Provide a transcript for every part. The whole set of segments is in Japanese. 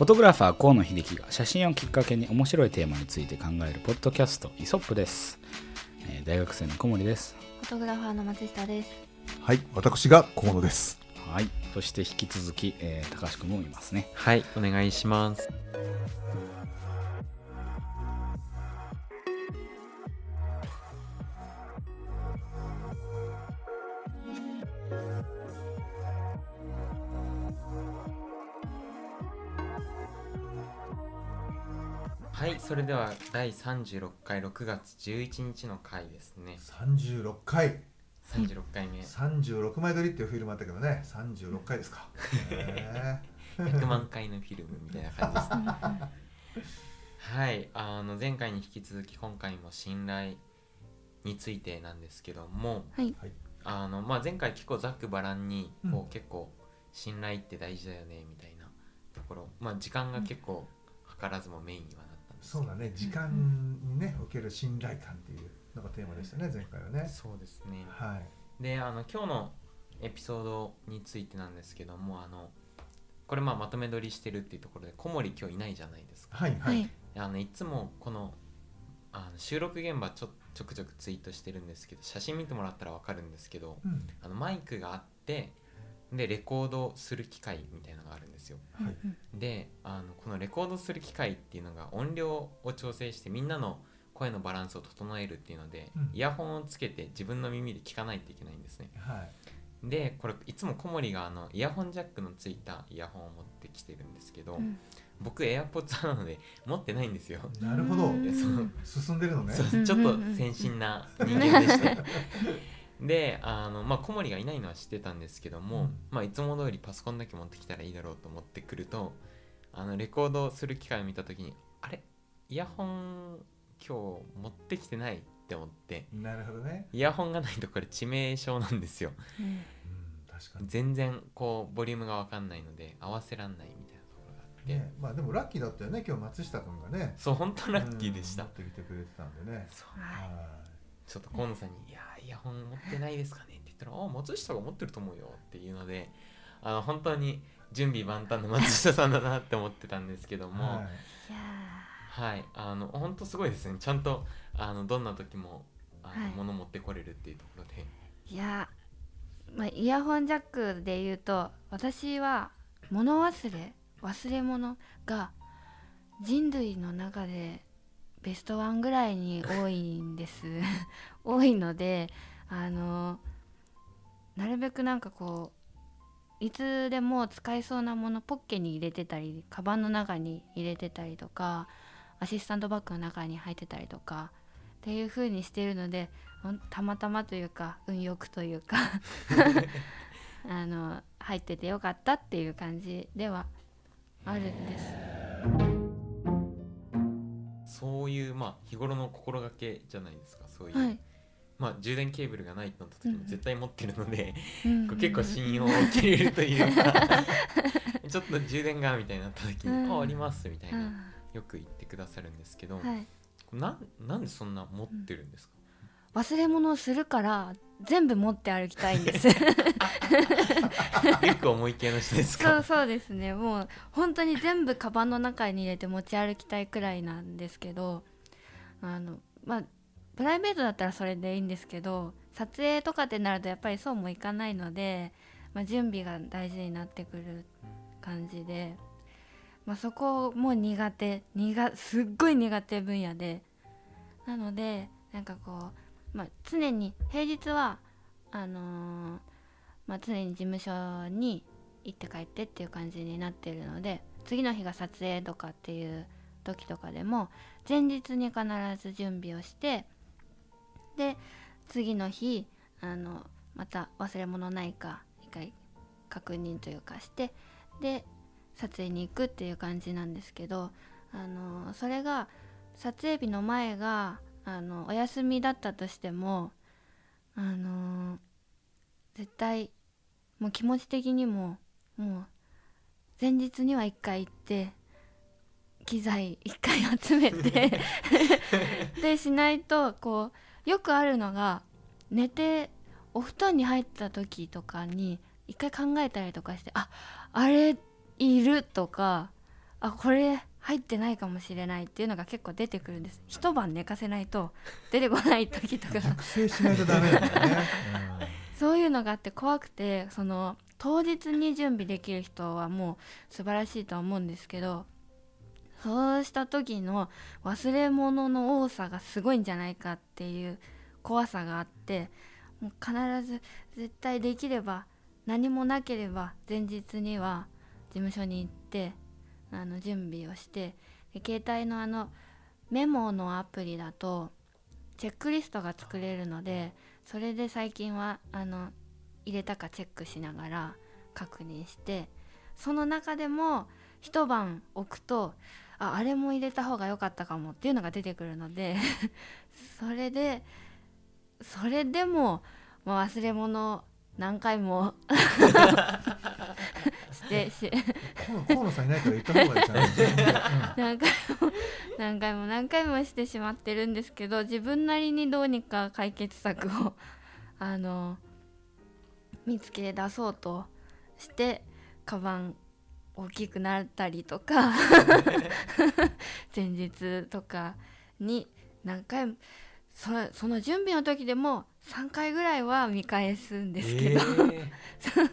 フォトグラファー河野秀樹が写真をきっかけに面白いテーマについて考えるポッドキャストイソップです、えー大学生の小森ですフォトグラファーの松下です。はい、私が河野です。はいそして引き続き、えー高橋君もいますねはい、お願いします。それでは第36回6月11日の回ですね。三十六回、36回目。三十六枚撮りっていうフィルムあったけどね、三十六回ですか。へ100万回のフィルムみたいな感じですね。はい、あの前回に引き続き今回も信頼についてなんですけども、はい。はいあのまあ、前回結構ざっくばらんにこう、うん結構信頼って大事だよねみたいなところ、まあ、時間が結構図らずもメインにはそうだね、時間にね、おける信頼感っていうのがテーマでしたね、前回はね。そうですねはい。であの今日のエピソードについてなんですけどもあのこれまあまとめ撮りしてるっていうところで小森今日いないじゃないですかはい、ははいい。。あのいつもこのあの収録現場ちょちょくちょくツイートしてるんですけど写真見てもらったら分かるんですけどうん、あのマイクがあってでレコードする機械みたいなのがあるんですよ。はい。であのこのレコードする機械っていうのが音量を調整してみんなの声のバランスを整えるっていうので、うん。イヤホンをつけて自分の耳で聞かないといけないんですね。はい。でこれいつも小森があのイヤホンジャックのついたイヤホンを持ってきてるんですけど、うん。僕 AirPods なので持ってないんですよ。なるほど。進んでるのね。ちょっと先進な人間でして であの、まあ、小森がいないのは知ってたんですけども、うんまあ、いつも通りパソコンだけ持ってきたらいいだろうと思ってくるとあのレコードする機会を見た時にあれ？イヤホン今日持ってきてないって思ってなるほどね。イヤホンがないとこれ致命傷なんですようんうん、確かに。全然こうボリュームが分かんないので合わせらんないみたいなところがあって、ね、まあでもラッキーだったよね、今日松下君がね。そう本当ラッキーでした、うん持ってきてくれてたんでね。ちょっと河野さんに「いやヤホン持ってないですかね?」って言ったら「あ松下が持ってると思うよ」っていうのであの本当に準備万端の松下さんだなって思ってたんですけどい。もはいはい、あの本当すごいですねちゃんとあのどんな時もあの、はい物持ってこれるっていうところでーいやー、まあイヤホンジャックで言うと、私は物忘れ、忘れ物が人類の中でベストワンぐらいに多いんです。多いので、あのなるべくなんかこういつでも使えそうなものポッケに入れてたりカバンの中に入れてたりとかアシスタントバッグの中に入ってたりとかっていう風にしてるのでたまたまというか運よくというか あの入っててよかったっていう感じではあるんです。そういうまあ日頃の心がけじゃないですかそういう、はいまあ充電ケーブルがないとなった時も絶対持ってるので、うんこう結構信用を受けれるというか ちょっと充電がみたいになった時に「うん。ああります」みたいな、うん。よく言ってくださるんですけど、はい、なんなんでそんな持ってるんですか、忘れ物をするから全部持って歩きたいんです。リュック重い系の人ですそうかそうですね。もう本当に全部カバンの中に入れて持ち歩きたいくらいなんですけどあのまあプライベートだったらそれでいいんですけど撮影とかってなるとやっぱりそうもいかないので、まあ、準備が大事になってくる感じで、まあ、そこも苦手苦すっごい苦手分野でなのでなんかこう、まあ、常に平日はあのーまあ、常に事務所に行って帰ってっていう感じになってるので次の日が撮影とかっていう時とかでも前日に必ず準備をしてで次の日あのまた忘れ物ないか一回確認というかしてで撮影に行くっていう感じなんですけどあのそれが撮影日の前があのお休みだったとしてもあの絶対もう気持ち的にももう前日には一回行って機材一回集めて でしないとこうよくあるのが寝てお布団に入った時とかに一回考えたりとかしてああれいるとかあこれ入ってないかもしれないっていうのが結構出てくるんです。一晩寝かせないと出てこない時とか。そういうのがあって怖くてその当日に準備できる人はもう素晴らしいとは思うんですけどそうした時の忘れ物の多さがすごいんじゃないかっていう怖さがあってもう必ず絶対できれば何もなければ前日には事務所に行ってあの準備をして携帯のあのメモのアプリだとチェックリストが作れるのでそれで最近はあの入れたかチェックしながら確認してその中でも一晩置くとああれも入れた方が良かったかもっていうのが出てくるので それでそれでも、まあ、忘れ物何回も してし河野河野さんいないから言った方がいいじゃない、何回も何回も何回もしてしまってるんですけど自分なりにどうにか解決策をあの見つけ出そうとしてカバン大きくなったりとか前日とかに何回もそその準備の時でも3回ぐらいは見返すんですけど、え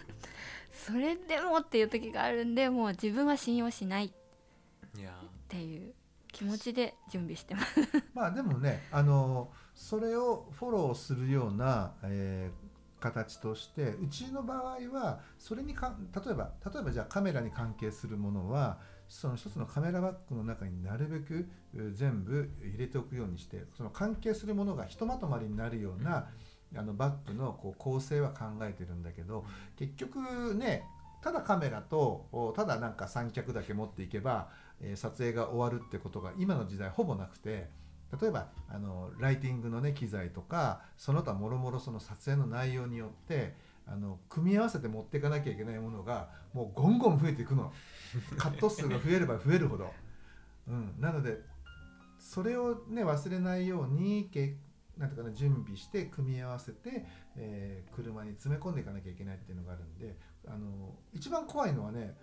それでもっていう時があるんでもう自分は信用しないっていう気持ちで準備してます。まあでもねあのそれをフォローするような、えー形としてうちの場合はそれにか例えば例えばじゃあカメラに関係するものはその一つのカメラバッグの中になるべくう全部入れておくようにしてその関係するものがひとまとまりになるような、あのバッグのこう構成は考えてるんだけど結局ねただカメラとおただなんか三脚だけ持っていけば、えー撮影が終わるってことが今の時代ほぼなくて例えばあのライティングのね機材とかその他もろもろその撮影の内容によってあの組み合わせて持っていかなきゃいけないものがもうゴンゴン増えていくの。カット数が増えれば増えるほど、うん、なのでそれをね忘れないようにけなんていうかな準備して組み合わせて、えー車に詰め込んでいかなきゃいけないっていうのがあるんであの一番怖いのはね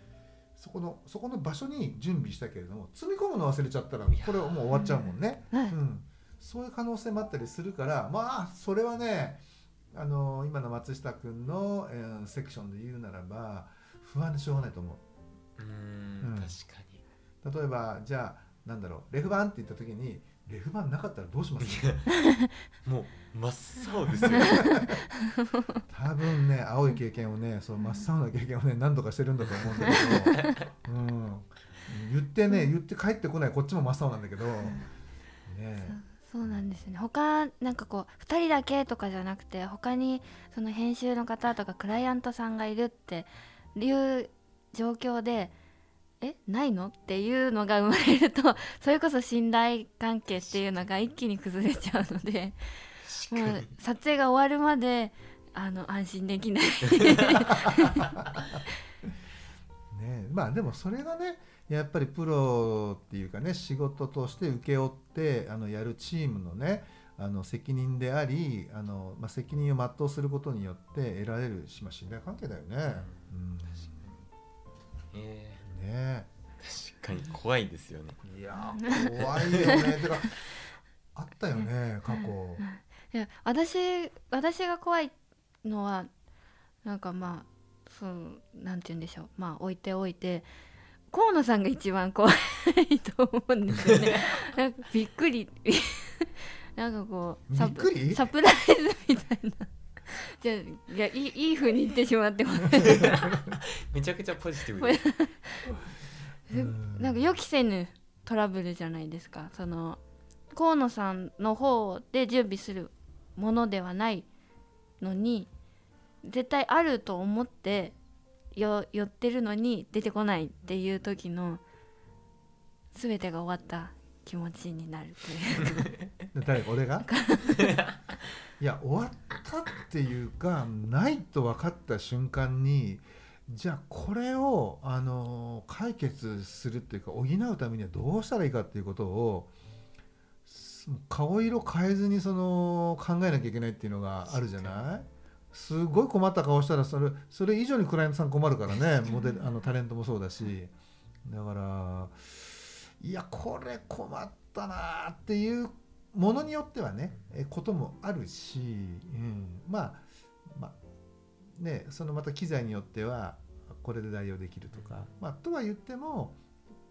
そこのそこの場所に準備したけれども積み込むの忘れちゃったらこれはもう終わっちゃうもんね。はい。うん、そういう可能性もあったりするからまあそれはねあの今の松下君の、えーセクションで言うならば不安でしょうがないと思う。うーうんん。確かに。例えばじゃあなんだろうレフ板って言った時にレフ板なかったらどうしますもう真っ青ですよ。多分ね青い経験をねそう真っ青な経験をね何度かしてるんだと思うんだけど、うん、言ってね言って帰ってこないこっちも真っ青なんだけど。ねそうなんですね。他なんかこう2人だけとかじゃなくて他にその編集の方とかクライアントさんがいるっていう状況でえないの？っていうのが生まれると それこそ信頼関係っていうのが一気に崩れちゃうのでもう撮影が終わるまであの安心できない。ね まあでもそれがねやっぱりプロっていうかね仕事として請け負ってあのやるチームのねあの責任でありあの、まあ、責任を全うすることによって得られる、まあ、信頼関係だよね。えうん、ねー確かに怖いですよね。いやー怖いよね。てかあったよね過去。いや私私が怖いのはなんかまあそうなんて言うんでしょう。まあ置いておいて河野さんが一番怖いと思うんですよね。なんかびっくり。なんかこうサプびっくり？サプライズみたいな じゃあいやいいいい風に言ってしまってご めちゃくちゃポジティブ。なんか予期せぬトラブルじゃないですか。その河野さんの方で準備するものではないのに絶対あると思ってよ寄ってるのに出てこないっていう時の全てが終わった気持ちになるという。で 誰俺が？いや終わったっていうかないと分かった瞬間にじゃあこれを、あの解決するっていうか補うためにはどうしたらいいかっていうことをす顔色変えずにその考えなきゃいけないっていうのがあるじゃない？すごい困った顔したらそれそれ以上にクライアントさん困るからね。モデルあのタレントもそうだし。だからいやこれ困ったなっていうものによってはねこともあるし、うん、まあまねそのまた機材によってはこれで代用できるとか、まあ、とは言っても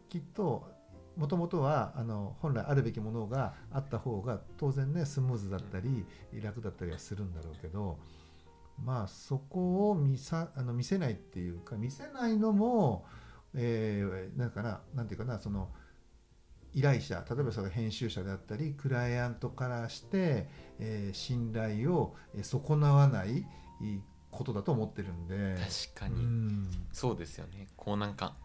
きっともともとはあの本来あるべきものがあった方が当然ねスムーズだったり楽だったりはするんだろうけどまあそこを見さあの見せないっていうか見せないのも、えー、なんかななんていうかなその依頼者例えばその編集者であったりクライアントからして、えー信頼をえー損なわないことだと思ってるんで。確かに、うん。そうですよね。こうなんか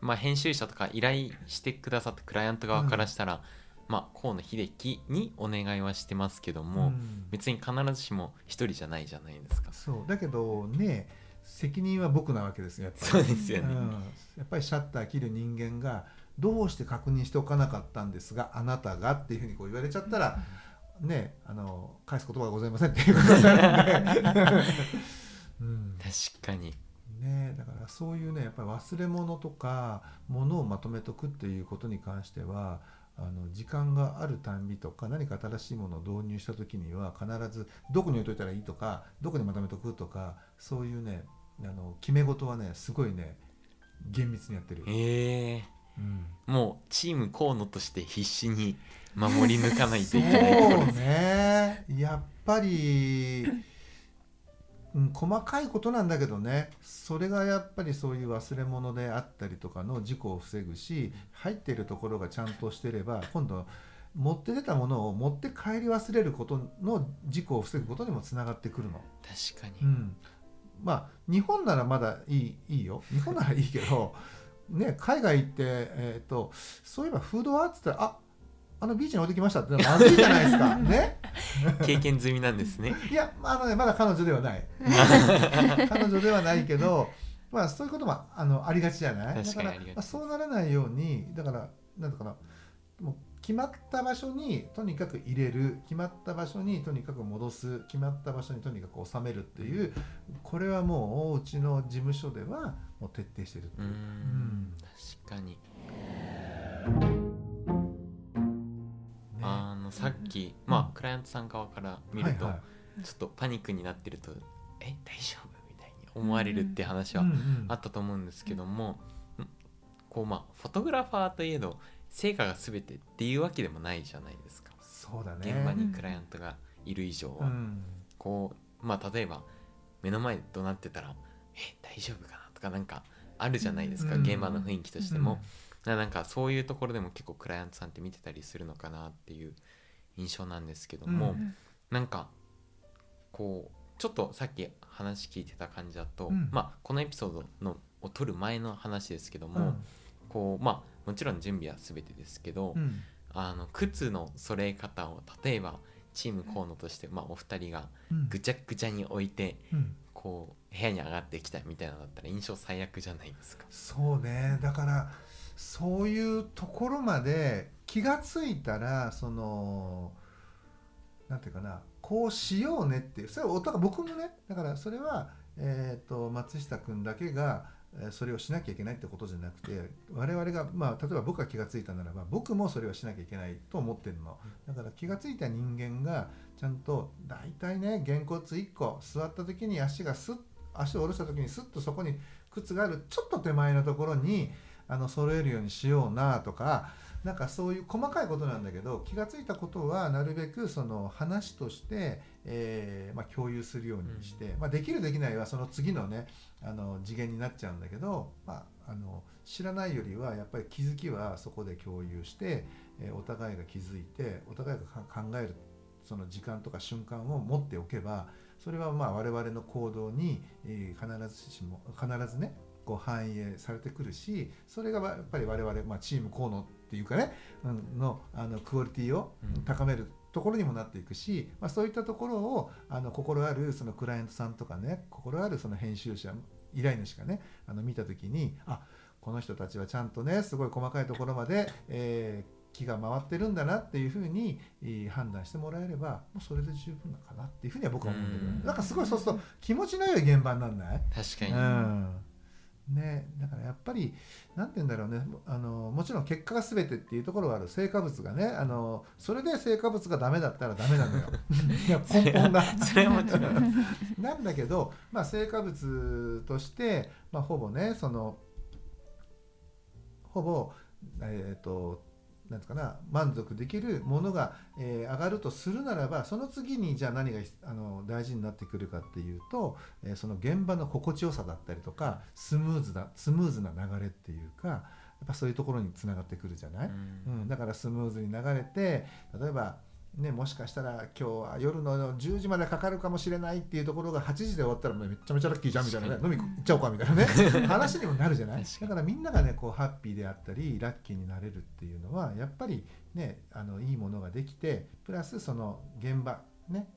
まあ編集者とか依頼してくださったクライアント側からしたら、まあ河野秀樹にお願いはしてますけども、うん。別に必ずしも一人じゃないじゃないですか。そう。だけどね責任は僕なわけですよやっぱり。そうですよね、うん。やっぱりシャッター切る人間がどうして確認しておかなかったんですがあなたがっていうふうにこう言われちゃったら、ねあの返す言葉がございませんっていうことになるんで、うん。確かに。ね、だからそういうねやっぱり忘れ物とか物をまとめとくっていうことに関してはあの時間があるたんびとか何か新しいものを導入した時には必ずどこに置いといたらいいとかどこにまとめとくとかそういうねあの決め事はねすごいね厳密にやってる。ええ。うんもうチーム河野として必死に守り抜かないといけない。ところそうですねやっぱり、うん、細かいことなんだけどね。それがやっぱりそういう忘れ物であったりとかの事故を防ぐし入っているところがちゃんとしてれば今度持って出たものを持って帰り忘れることの事故を防ぐことにもつながってくるの。確かに、うん、まあ日本ならまだいいいいよ。日本ならいいけど、ね、海外行って、えー、とそういえばフードはっつったらああのビーチに置いてきましたってまずいじゃないですか。ね。経験済みなんですね。いやあのねまだ彼女ではない。彼女ではないけどまあそういうこともあのありがちじゃない？だから、まあ、そうならないようにだからなんだかなもう決まった場所にとにかく入れる決まった場所にとにかく戻す決まった場所にとにかく収めるっていうこれはもううちの事務所ではもう徹底してるっていう。う、ーん。ん確かに。ね。あのさっき、まあクライアントさん側から見ると、はいはい。ちょっとパニックになってるとえ？大丈夫？みたいに思われるって話はうんうんあったと思うんですけども、んこうまあフォトグラファーといえど成果が全てっていうわけでもないじゃないですか。そうだね。現場にクライアントがいる以上は、うん。こうまあ例えば目の前で怒鳴ってたらえ大丈夫かなとかなんかあるじゃないですか、うん現場の雰囲気としても、ななんかそういうところでも結構クライアントさんって見てたりするのかなっていう印象なんですけども、うん。なんかこうちょっとさっき話聞いてた感じだと、うん。まあこのエピソードのを撮る前の話ですけども、うん。こうまあもちろん準備は全てですけど、うん。あの靴の揃え方を例えばチーム河野として、まあ、お二人がうん。ぐちゃぐちゃに置いてうん。こう部屋に上がってきたみたいなのだったら印象最悪じゃないですか。そうね。だからそういうところまで気がついたらそのなんていうかなこうしようねっていう。それは僕もねだからそれは、えー、と松下君だけがえーそれをしなきゃいけないってことじゃなくて我々が、まあ、例えば僕が気が付いたならば僕もそれをしなきゃいけないと思ってるの。だから気が付いた人間がちゃんと大体ねげんこつ1個座った時に足がスッ足を下ろした時にスッとそこに靴があるちょっと手前のところにあの揃えるようにしようなとかなんかそういう細かいことなんだけど気がついたことはなるべくその話として、えーまあ、共有するようにして、まあ、できるできないはその次のねあの次元になっちゃうんだけど、まあ、あの知らないよりはやっぱり気づきはそこで共有して、えーお互いが気づいてお互いがか考えるその時間とか瞬間を持っておけばそれはまあ我々の行動に、えー必ずしも必ずねこう反映されてくるしそれがやっぱり我々、まあ、チーム河野っていうかね、うんのあのクオリティをうん。高めるところにもなっていくし、まあ、そういったところをあの心あるそのクライアントさんとかね心あるその編集者依頼主がねあの見た時にあこの人たちはちゃんとねすごい細かいところまで、えー気が回ってるんだなっていうふうに、えー判断してもらえればもうそれで十分なのかなっていうふうには僕は思うんだけどうん。なんかすごいそうすると気持ちの良い現場になんない？確かに、うん、ね、だからやっぱりなんて言うんだろうねあのもちろん結果が全てっていうところがある。成果物がねあのそれで成果物がダメだったらダメなのよ。い や根本が。それはもちろん。なんだけど、まあ、成果物として、まあ、ほぼねそのほぼえっ、となんつうかな満足できるものが、えー上がるとするならばその次にじゃあ何があの大事になってくるかっていうと、えーその現場の心地よさだったりとかスムーズなスムーズな流れっていうかやっぱそういうところにつながってくるじゃない、うん、だからスムーズに流れて例えば、ね、もしかしたら今日は夜の10時までかかるかもしれないっていうところが8時で終わったらめっちゃめちゃラッキーじゃんみたいなね飲み行っちゃおうかみたいなね。話にもなるじゃない？だからみんながねこうハッピーであったりラッキーになれるっていうのはやっぱりねあのいいものができてプラスその現場ね。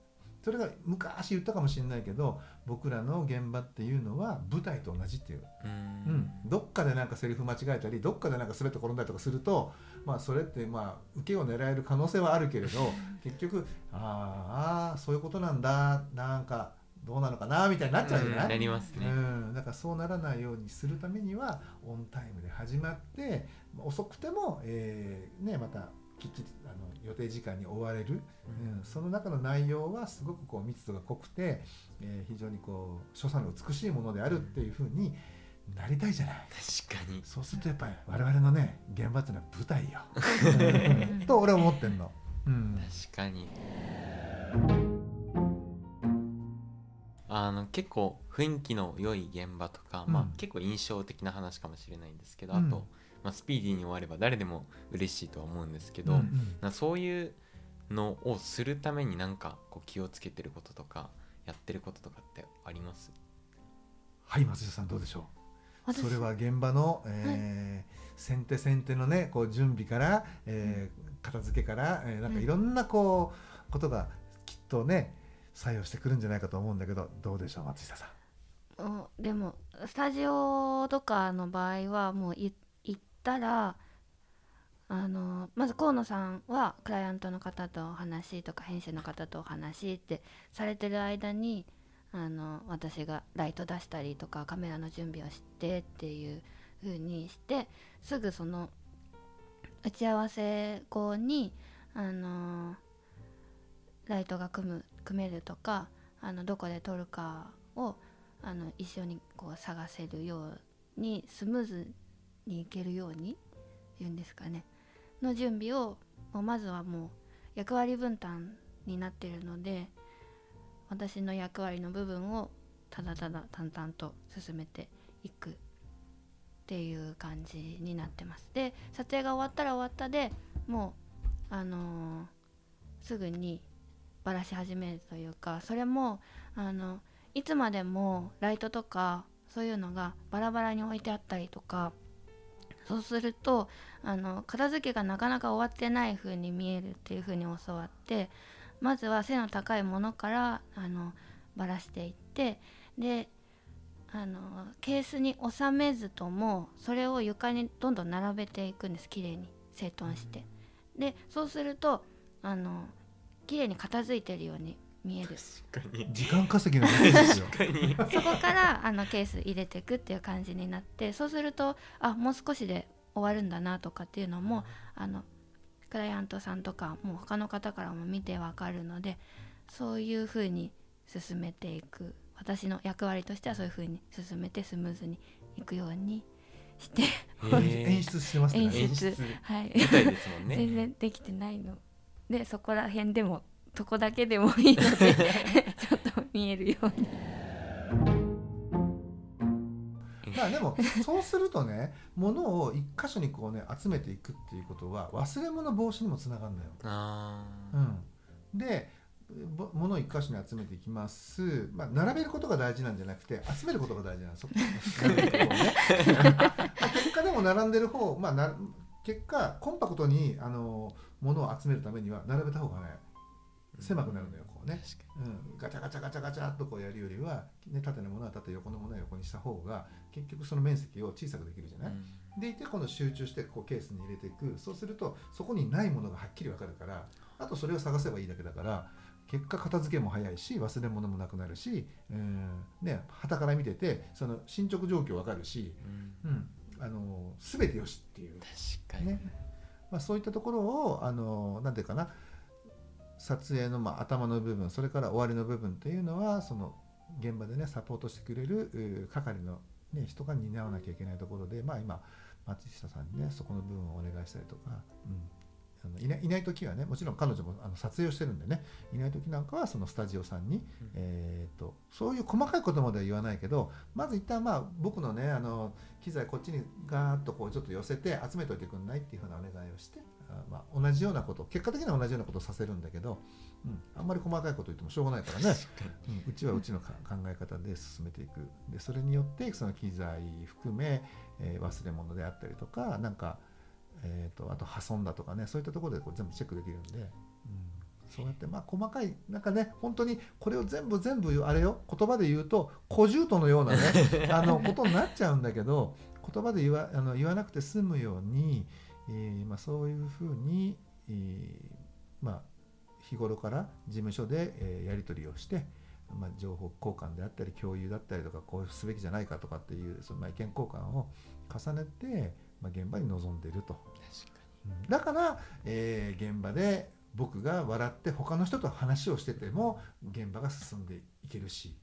それが昔言ったかもしれないけど僕らの現場っていうのは舞台と同じっていう。ううんん、どっかでなんかセリフ間違えたりどっかでなんか滑って転んだりとかすると、まあ、それってまあ受けを狙える可能性はあるけれど 結局あーあーそういうことなんだなんかどうなのかなみたいになっちゃうじゃない、なりますね、うん、だからそうならないようにするためにはオンタイムで始まって遅くても、えーね、またきっちりあの予定時間に終われる、うん、その中の内容はすごくこう密度が濃くて、えー非常にこう所作の美しいものであるっていうふうになりたいじゃない。確かにそうするとやっぱり我々のね現場っていうのは舞台よ。うん と俺は思ってんの。うん、確かにあの結構雰囲気の良い現場とか、まあうん結構印象的な話かもしれないんですけど、うんあと、まあ、スピーディーに終われば誰でも嬉しいとは思うんですけど、うんうんなそういうのをするためになんかこう気をつけてることとかやってることとかってあります？はい松下さんどうでしょう？私。それは現場の、えー先手先手のねこう準備から、えー片付けから、えーなんかいろんなこうことがきっとね作用してくるんじゃないかと思うんだけどどうでしょう松下さん。うんでもスタジオとかの場合はもうい行ったらあのまず河野さんはクライアントの方とお話とか編集の方とお話ってされてる間にあの私がライト出したりとかカメラの準備をしてっていう風にしてすぐその打ち合わせ後にあのライトが組む組めるとかあのどこで撮るかをあの一緒にこう探せるようにスムーズにいけるように言うんですかね。の準備をまずはもう役割分担になってるので私の役割の部分をただただ淡々と進めていくっていう感じになってます。で撮影が終わったら終わったでもうあのーすぐにバラし始めるというかそれもあのいつまでもライトとかそういうのがバラバラに置いてあったりとかそうするとあの片付けがなかなか終わってない風に見えるっていう風に教わってまずは背の高いものからあのバラしていってであのケースに収めずともそれを床にどんどん並べていくんです綺麗に整頓して。でそうするとあの綺麗に片付いてるように見える。確かに。時間稼ぎのメッセージですよ。そこからあのケース入れていくっていう感じになってそうするとあもう少しで終わるんだなとかっていうのもあのクライアントさんとかもう他の方からも見てわかるのでそういうふうに進めていく。私の役割としてはそういうふうに進めてスムーズにいくようにして。演出してますね。演出。演出。はい。舞台ですもんね。全然できてないの。でそこら辺でもとこだけでもいいので ちょっと見えるようにまあでもそうするとね物を一箇所にこうね集めていくっていうことは忘れ物防止にもつながるのよ。うん、でぼ物を一箇所に集めていきます、まあ、並べることが大事なんじゃなくて集めることが大事なんです。結果でも並んでる方、まあ、な結果コンパクトにあの物を集めるためには並べた方がね狭くなるのよこうね、うん、ガチャガチャガチャガチャっとこうやるよりは、ね、縦のものは縦横のものは横にした方が結局その面積を小さくできるじゃない、にでいて今度集中してこうケースに入れていく。そうするとそこにないものがはっきり分かるからあとそれを探せばいいだけだから結果片付けも早いし忘れ物もなくなるし、うん。ね旗から見ててその進捗状況分かるし、うん。うん、あの全てよしっていう。確かに、ね。まあ、そういったところをあのなんていうかな撮影の、まあ、頭の部分それから終わりの部分っていうのはその現場でねサポートしてくれるう係の、ね、人が担わなきゃいけないところで、まあ、今松下さんにねそこの部分をお願いしたりとか、うん、あのいないいない時はねもちろん彼女もあの撮影をしてるんでねいない時なんかはそのスタジオさんに、えー、とそういう細かいことまでは言わないけどまず一旦まあ僕のねあの機材こっちにガーッとこうちょっと寄せて集めといてくんないっていうふうなお願いをしてあまあ、同じようなこと結果的には同じようなことをさせるんだけど、うん、あんまり細かいこと言ってもしょうがないからね、うん、うちはうちのか考え方で進めていく。でそれによってその機材含め、えー忘れ物であったりとかなんか、えー、とあと破損だとかねそういったところでこう全部チェックできるんで、うん、そうやってまあ細かいなんかね本当にこれを全部全部あれよ言葉で言うと小獣とのようなね あのことになっちゃうんだけど言葉で言わあの言わなくて済むように、えーまあ、そういうふうに、えーまあ、日頃から事務所で、えーやり取りをして、まあ、情報交換であったり共有だったりとかこうすべきじゃないかとかっていうそのまあ意見交換を重ねて、まあ、現場に臨んでいると。だから、えー現場で僕が笑って他の人と話をしてても現場が進んでいけるし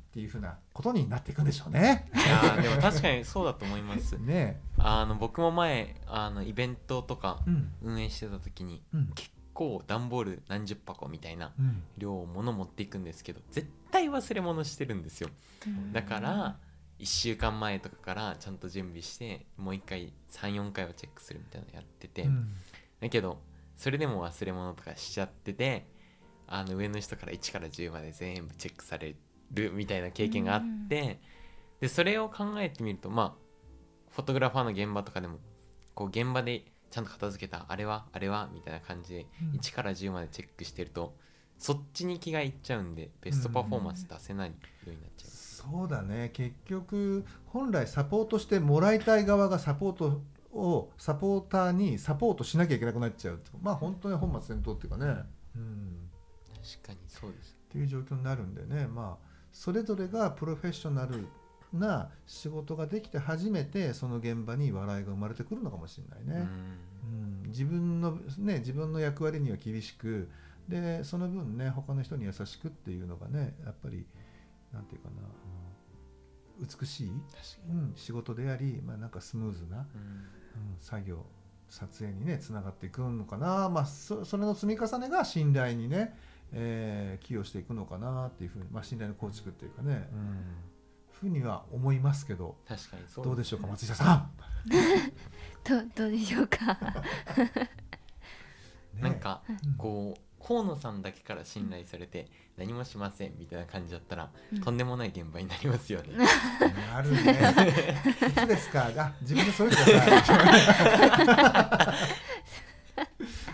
っていうふうなことになっていくんでしょうね。にいやーでも確かにそうだと思います ねあの僕も前あのイベントとか運営してた時にうん。結構段ボール何十箱みたいなうん。量を物持っていくんですけど絶対忘れ物してるんですよ。だから1週間前とかからちゃんと準備してもう1回34回はチェックするみたいなのやってて、うん。だけどそれでも忘れ物とかしちゃっててあの上の人から1から10まで全部チェックされるみたいな経験があって、でそれを考えてみるとまあフォトグラファーの現場とかでもこう現場でちゃんと片付けたあれはあれはみたいな感じでうん。1から10までチェックしてるとそっちに気がいっちゃうんでベストパフォーマンス出せないようになっちゃう。そうだね。結局本来サポートしてもらいたい側がサポートをサポーターにサポートしなきゃいけなくなっちゃうまあ本当に本末転倒っていうかね、うん、確かにそうです。っていう状況になるんでね。まあそれぞれがプロフェッショナルな仕事ができて初めてその現場に笑いが生まれてくるのかもしれないね。うん、自分のね自分の役割には厳しくでその分ね他の人に優しくっていうのがねやっぱりなんていうかな美しい、うん、仕事であり、まあ、なんかスムーズな、に、うん。うん、作業撮影にねつながっていくのかな、まあ、そそれの積み重ねが信頼にね、えー寄与していくのかなっていうふうに、まあ、信頼の構築っていうかね、うん、ふうには思いますけど確かにそうどうでしょうか松下さん。どどうでしょうか ねなんかうんこう河野さんだけから信頼されて何もしませんみたいな感じだったら、うんとんでもない現場になりますよね。なるね。いつですか？あ、自分でそう言ってください。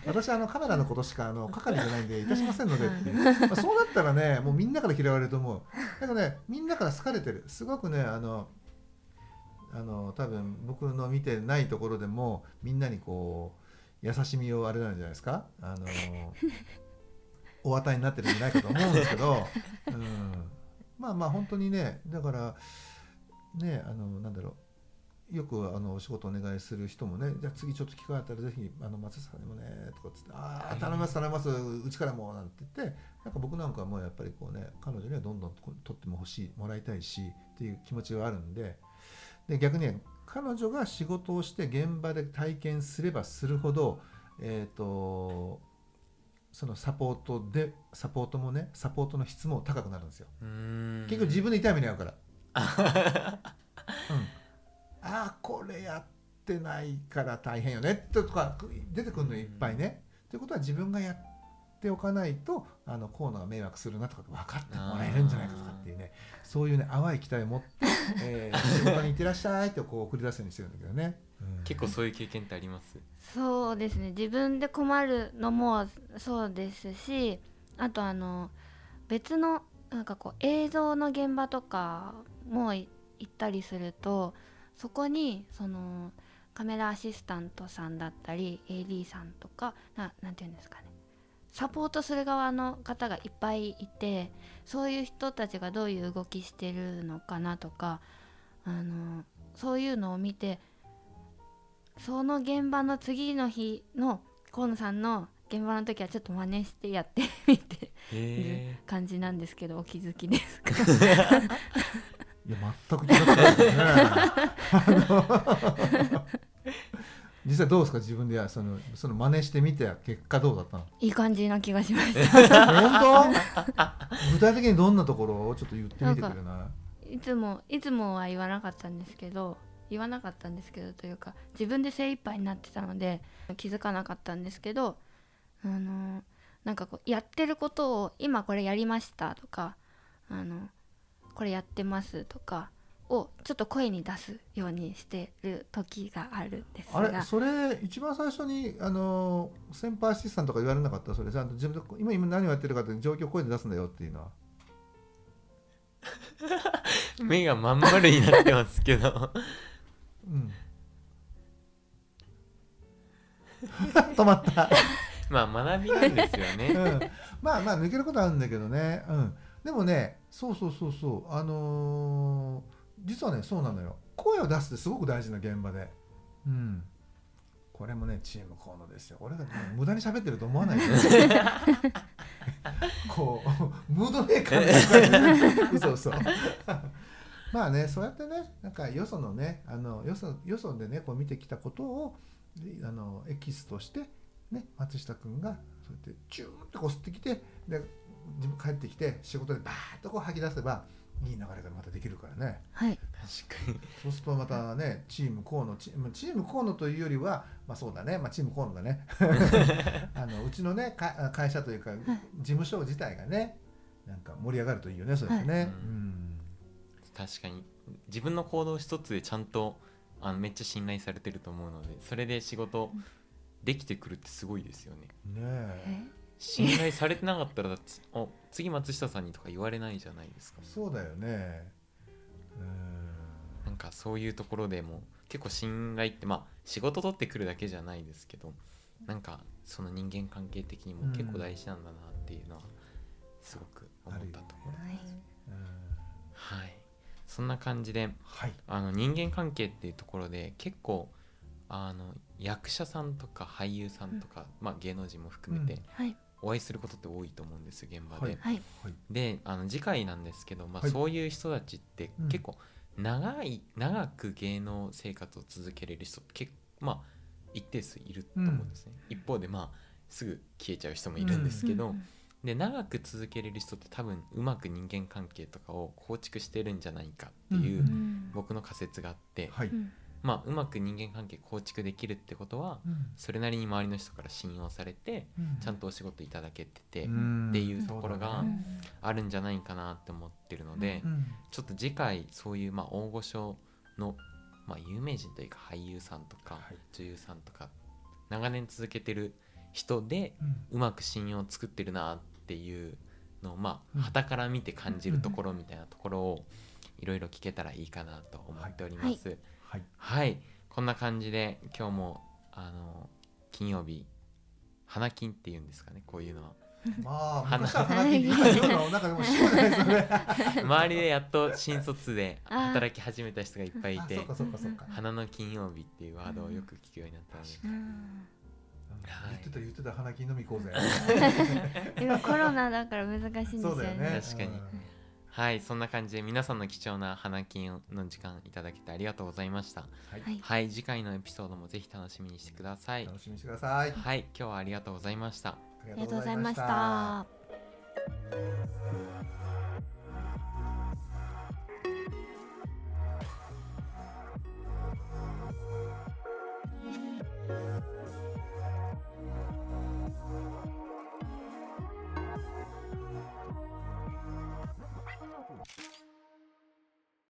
私はあのカメラのことしかあの 係じゃないんでいたしませんのでってい。う、まあ、そうなったらねもうみんなから嫌われると思う。だけどねみんなから好かれてる。すごくねあのあの多分僕の見てないところでもみんなにこう優しみをあれなんじゃないですか？あの お与えになってるんじゃないかと思うんですけど、うん、まあまあ本当にねだからねあのなんだろうよくあのお仕事お願いする人もねじゃあ次ちょっと機会あったらぜひあの松下さんにもねとかっつって「ああ頼みます頼みますうちからも」なんて言ってなんか僕なんかはもうやっぱりこうね彼女にはどんどん取っても欲しいもらいたいしっていう気持ちがあるんでで逆にね彼女が仕事をして現場で体験すればするほどえっ、とそのサポートでサポートもねサポートの質も高くなるんですよ。結局自分で痛い目に遭うから。うん、ああこれやってないから大変よねとか出てくるのいっぱいね。ということは自分がやっておかないとあの河野が迷惑するなとか分かってもらえるんじゃないかとかっていうね。そういうね淡い期待を持って、えー仕事に行ってらっしゃいってこう送り出すようにしてるんだけどね。うん。結構そういう経験ってあります？そうですね。自分で困るのもそうですしあとあの別のなんかこう映像の現場とかもい行ったりするとそこにそのカメラアシスタントさんだったり AD さんとかななんていうんですかね。サポートする側の方がいっぱいいてそういう人たちがどういう動きしてるのかなとかあのそういうのを見てその現場の次の日の河野さんの現場の時はちょっと真似してやってみてるへ 感じなんですけどお気づきですか？いや全く違ったですね 実際どうですか自分でやそのその真似してみて結果どうだったの？いい感じな気がしました本当？具体的にどんなところをちょっと言ってみてくれない？いつもいつもは言わなかったんですけど言わなかったんですけどというか自分で精一杯になってたので気づかなかったんですけどあのなんかこうやってることを今これやりましたとかあのこれやってますとかをちょっと声に出すようにしてる時があるんですあれがそれ一番最初にあの先輩アシスタントとか言われなかった？それちゃんと自分で今今何をやってるかって状況を声で出すんだよっていうのは。ー 目がまん丸になってますけど。うん。止まった。まあ学びなんですよね。うん、まあまあ抜けることあるんだけどね、うん、でもねそうそうそうそう。あのー実はねそうなのよ。声を出すってすごく大事な現場で、うん、これもねチーム河野ですよ。俺が、ね、無駄に喋ってると思わないで こうムードメーカーの嘘嘘 まあねそうやってねなんかよそのねあのよそよそでねこう見てきたことをあのエキスとしてね、松下君がそうやってチューンとこう吸ってきてで自分帰ってきて仕事でバーッとこう吐き出せばいい流れがまたできるからね。はい。確かに。そうするとまたねチーム河野チチーム河野というよりはまあそうだね、まあ、チーム河野だね。あのうちのねか会社というか事務所自体がねなんか盛り上がるといいよねそうやってね、はい。うん。確かに。自分の行動一つでちゃんとあのめっちゃ信頼されてると思うのでそれで仕事できてくるってすごいですよね。ねえ。え？信頼されてなかったらだってあ次松下さんにとか言われないじゃないですか。そうだよね。うん。なんかそういうところでも結構信頼ってまあ仕事取ってくるだけじゃないですけどなんかその人間関係的にも結構大事なんだなっていうのはすごく思ったところ、はいうんはい。そんな感じではい。あの人間関係っていうところで結構あの役者さんとか俳優さんとか、まあ、芸能人も含めてはいお会いすることって多いと思うんです現場で。はい。であの次回なんですけど、まあはい。そういう人たちってうん。結構長い、長く芸能生活を続けれる人って結構まあ一定数いると思うんですね、一方でまあすぐ消えちゃう人もいるんですけど、うんで長く続けれる人って多分うまく人間関係とかを構築してるんじゃないかっていううん。うん。僕の仮説があって、はい。うんまあうまく人間関係構築できるってことはうん。それなりに周りの人から信用されてうん。ちゃんとお仕事いただけててうん。っていうところがあるんじゃないかなって思ってるので、うん。ちょっと次回そういうまあ大御所の、まあ、有名人というか俳優さんとかはい。女優さんとか長年続けてる人でうまく信用を作ってるなっていうのをまうん。あ傍から見て感じるところみたいなところをいろいろ聞けたらいいかなと思っております。はいはい、こんな感じで今日もあの金曜日花金っていうんですかねこういうのは。まあ花。昔は花金って今言うの なんかでも知らないですよね。周りでやっと新卒で働き始めた人がいっぱいいて花の金曜日っていうワードをよく聞くようになったので、うん。言ってた言ってた花金飲み行こうぜ。今コロナだから難しいんですよそうだよねね。確かに。うんはいそんな感じで皆さんの貴重な花金の時間いただけてありがとうございました。はい。はい。はい次回のエピソードもぜひ楽しみにしてください。楽しみにしてください。はい今日はありがとうございました。ありありがとうございました。